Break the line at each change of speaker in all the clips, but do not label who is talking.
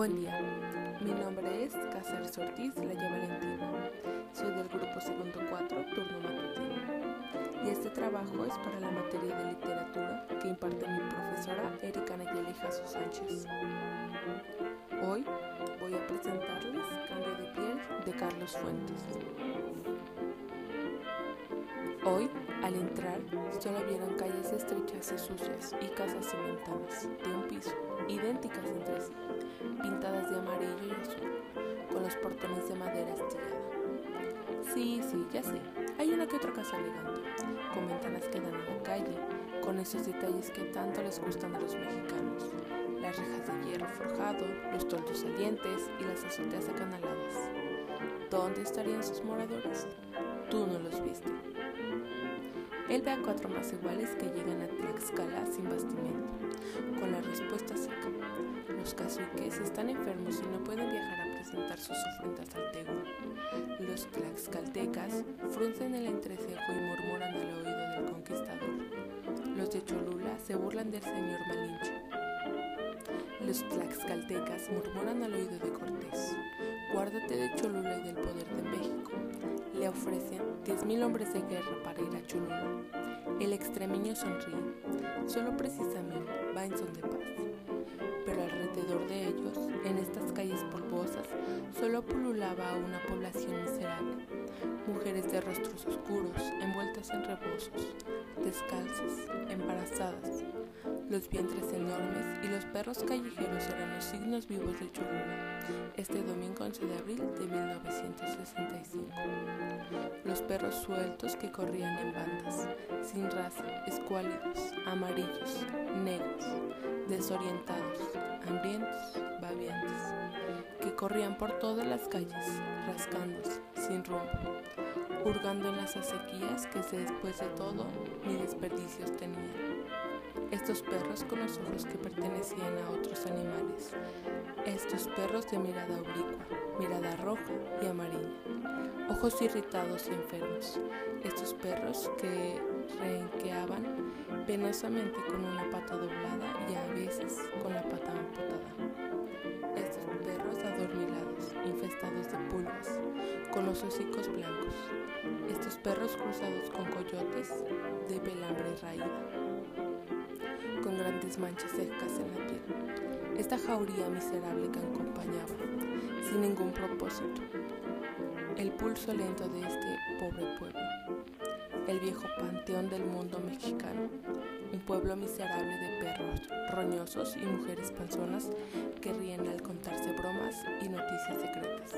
Buen día, mi nombre es Cáceres Ortiz Laya Valentina. Soy del grupo segundo 4, turno matutino. Y este trabajo es para la materia de literatura que imparte mi profesora Erika Nayeli Jasso Sánchez. Hoy voy a presentarles Cambio de piel de Carlos Fuentes. Hoy, al entrar, solo vieron estrechas y sucias y casas cimentadas de un piso, idénticas entre sí, pintadas de amarillo y azul, con los portones de madera estillada. Sí, sí, ya sé, hay una que otra casa elegante, con ventanas que dan a la calle, con esos detalles que tanto les gustan a los mexicanos. Las rejas de hierro forjado, los toldos salientes y las azoteas acanaladas. ¿Dónde estarían sus moradores? Tú no los viste. Él ve a cuatro más iguales que llegan a Tlaxcala sin bastimento, con la respuesta seca. Los caciques están enfermos y no pueden viajar a presentar sus ofrendas al tego. Los tlaxcaltecas fruncen el entrecejo y murmuran al oído del conquistador. Los de Cholula se burlan del señor Malinche. Los tlaxcaltecas murmuran al oído de Cortés. Guárdate de Cholula y del poder de México le ofrecen 10.000 hombres de guerra para ir a Cholula. El extremeño sonríe, solo precisamente va en son de paz. Pero alrededor de ellos, en estas calles polvosas, solo pululaba una población miserable. Mujeres de rostros oscuros, envueltas en rebosos, descalzas, embarazadas, los vientres enormes y los perros callejeros eran los signos vivos de Cholula, este domingo 11 de abril de 1965. Los perros sueltos que corrían en bandas, sin raza, escuálidos, amarillos, negros, desorientados, hambrientos, babiantes, que corrían por todas las calles, rascándose, sin rumbo, hurgando en las acequias que después de todo ni desperdicios tenían estos perros con los ojos que pertenecían a otros animales, estos perros de mirada oblicua, mirada roja y amarilla, ojos irritados y enfermos, estos perros que renqueaban penosamente con una pata doblada y a veces con la pata amputada. Estos perros adormilados, infestados de pulgas, con los hocicos blancos, estos perros cruzados con coyotes de pelambre raída con grandes manchas secas en la piel. Esta jauría miserable que acompañaba, sin ningún propósito, el pulso lento de este pobre pueblo, el viejo panteón del mundo mexicano, un pueblo miserable de perros roñosos y mujeres panzonas que ríen al contarse bromas y noticias secretas,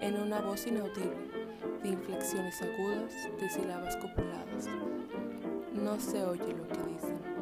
en una voz inaudible, de inflexiones agudas, de sílabas copuladas. No se oye lo que dicen